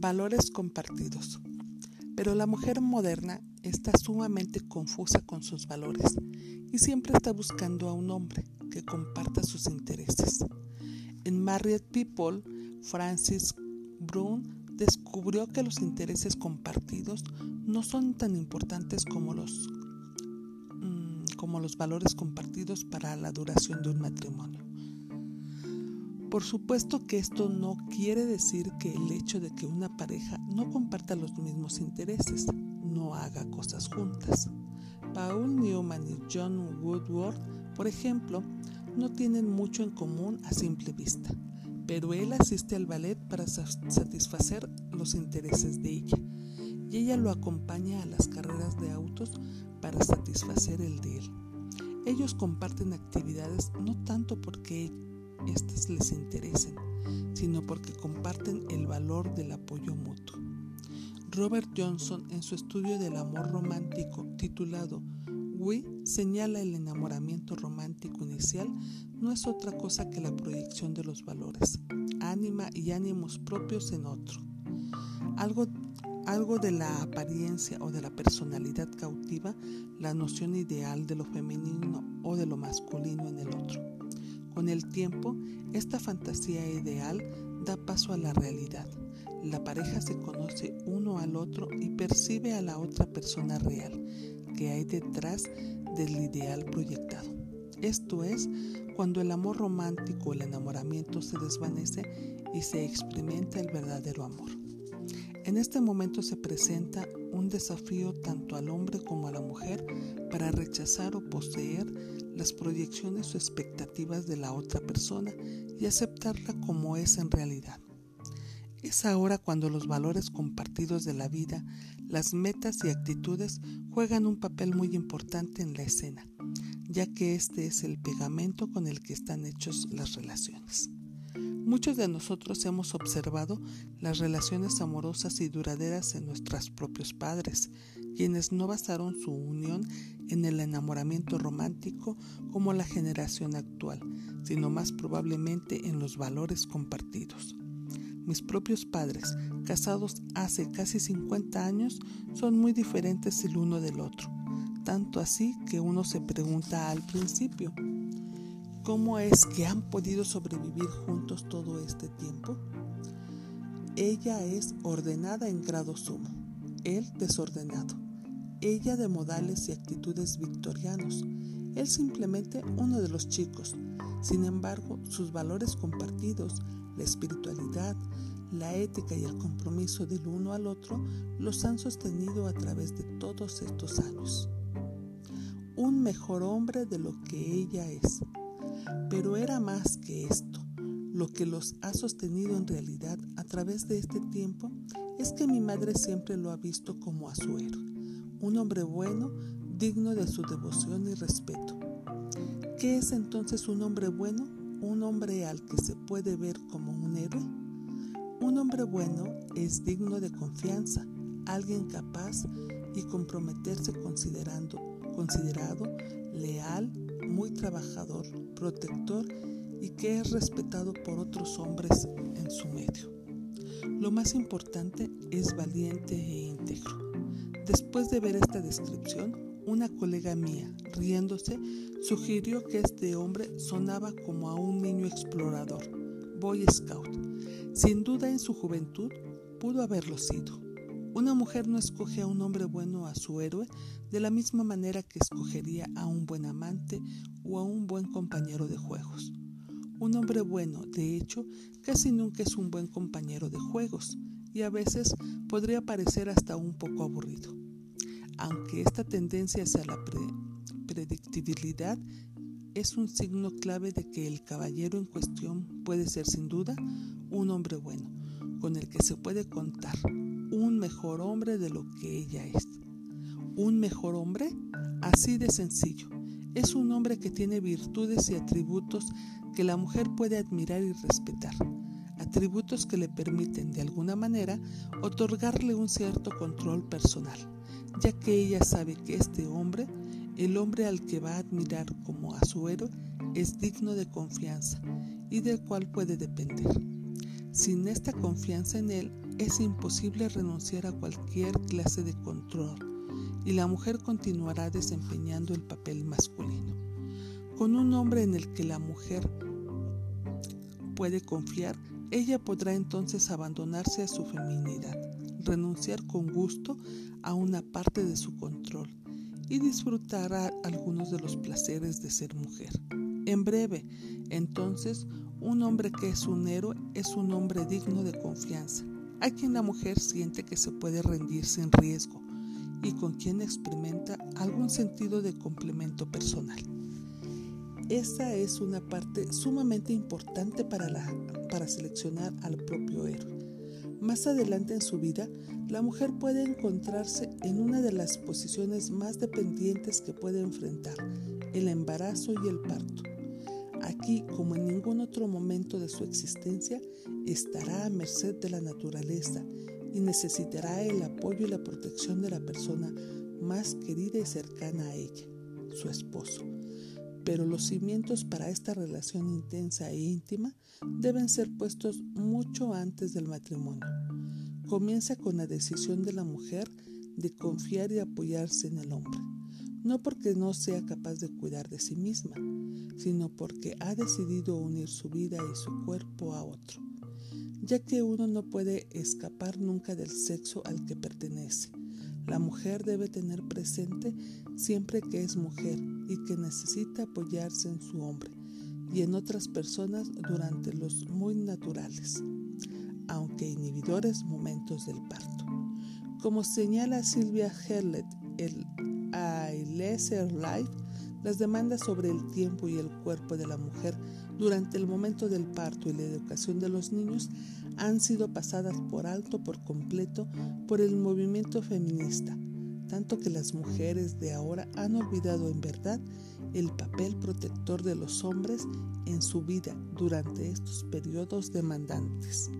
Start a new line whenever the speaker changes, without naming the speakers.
Valores compartidos. Pero la mujer moderna está sumamente confusa con sus valores y siempre está buscando a un hombre que comparta sus intereses. En Married People, Francis Brun descubrió que los intereses compartidos no son tan importantes como los, mm, como los valores compartidos para la duración de un matrimonio. Por supuesto que esto no quiere decir que el hecho de que una pareja no comparta los mismos intereses no haga cosas juntas. Paul Newman y John Woodward, por ejemplo, no tienen mucho en común a simple vista, pero él asiste al ballet para satisfacer los intereses de ella y ella lo acompaña a las carreras de autos para satisfacer el de él. Ellos comparten actividades no tanto porque éstas les interesen, sino porque comparten el valor del apoyo mutuo. Robert Johnson, en su estudio del amor romántico titulado We, señala el enamoramiento romántico inicial no es otra cosa que la proyección de los valores, ánima y ánimos propios en otro. Algo, algo de la apariencia o de la personalidad cautiva, la noción ideal de lo femenino o de lo masculino en el otro. Con el tiempo, esta fantasía ideal da paso a la realidad. La pareja se conoce uno al otro y percibe a la otra persona real que hay detrás del ideal proyectado. Esto es cuando el amor romántico, el enamoramiento se desvanece y se experimenta el verdadero amor. En este momento se presenta un desafío tanto al hombre como a la mujer para rechazar o poseer las proyecciones o expectativas de la otra persona y aceptarla como es en realidad. Es ahora cuando los valores compartidos de la vida, las metas y actitudes juegan un papel muy importante en la escena, ya que este es el pegamento con el que están hechos las relaciones. Muchos de nosotros hemos observado las relaciones amorosas y duraderas en nuestros propios padres, quienes no basaron su unión en el enamoramiento romántico como la generación actual, sino más probablemente en los valores compartidos. Mis propios padres, casados hace casi 50 años, son muy diferentes el uno del otro, tanto así que uno se pregunta al principio, ¿Cómo es que han podido sobrevivir juntos todo este tiempo? Ella es ordenada en grado sumo, él desordenado, ella de modales y actitudes victorianos, él simplemente uno de los chicos. Sin embargo, sus valores compartidos, la espiritualidad, la ética y el compromiso del uno al otro los han sostenido a través de todos estos años. Un mejor hombre de lo que ella es, pero era más que esto. Lo que los ha sostenido en realidad a través de este tiempo es que mi madre siempre lo ha visto como a su héroe, un hombre bueno, digno de su devoción y respeto. ¿Qué es entonces un hombre bueno? Un hombre al que se puede ver como un héroe. Un hombre bueno es digno de confianza, alguien capaz y comprometerse considerando, considerado, leal, muy trabajador, protector y que es respetado por otros hombres en su medio. Lo más importante es valiente e íntegro. Después de ver esta descripción, una colega mía, riéndose, sugirió que este hombre sonaba como a un niño explorador, Boy Scout. Sin duda en su juventud pudo haberlo sido. Una mujer no escoge a un hombre bueno a su héroe de la misma manera que escogería a un buen amante o a un buen compañero de juegos. Un hombre bueno, de hecho, casi nunca es un buen compañero de juegos y a veces podría parecer hasta un poco aburrido. Aunque esta tendencia hacia la predictibilidad es un signo clave de que el caballero en cuestión puede ser sin duda un hombre bueno, con el que se puede contar, un mejor hombre de lo que ella es. ¿Un mejor hombre? Así de sencillo. Es un hombre que tiene virtudes y atributos que la mujer puede admirar y respetar. Atributos que le permiten, de alguna manera, otorgarle un cierto control personal, ya que ella sabe que este hombre, el hombre al que va a admirar como a su héroe, es digno de confianza y del cual puede depender. Sin esta confianza en él, es imposible renunciar a cualquier clase de control y la mujer continuará desempeñando el papel masculino. Con un hombre en el que la mujer puede confiar, ella podrá entonces abandonarse a su feminidad, renunciar con gusto a una parte de su control y disfrutar algunos de los placeres de ser mujer. En breve, entonces, un hombre que es un héroe es un hombre digno de confianza, a quien la mujer siente que se puede rendir sin riesgo y con quien experimenta algún sentido de complemento personal. Esta es una parte sumamente importante para, la, para seleccionar al propio héroe. Más adelante en su vida, la mujer puede encontrarse en una de las posiciones más dependientes que puede enfrentar, el embarazo y el parto. Aquí, como en ningún otro momento de su existencia, estará a merced de la naturaleza y necesitará el apoyo y la protección de la persona más querida y cercana a ella, su esposo. Pero los cimientos para esta relación intensa e íntima deben ser puestos mucho antes del matrimonio. Comienza con la decisión de la mujer de confiar y apoyarse en el hombre, no porque no sea capaz de cuidar de sí misma, sino porque ha decidido unir su vida y su cuerpo a otro, ya que uno no puede escapar nunca del sexo al que pertenece. La mujer debe tener presente siempre que es mujer y que necesita apoyarse en su hombre y en otras personas durante los muy naturales, aunque inhibidores momentos del parto. Como señala Silvia Herlet, el I Lesser Life, las demandas sobre el tiempo y el cuerpo de la mujer durante el momento del parto y la educación de los niños han sido pasadas por alto por completo por el movimiento feminista, tanto que las mujeres de ahora han olvidado en verdad el papel protector de los hombres en su vida durante estos periodos demandantes.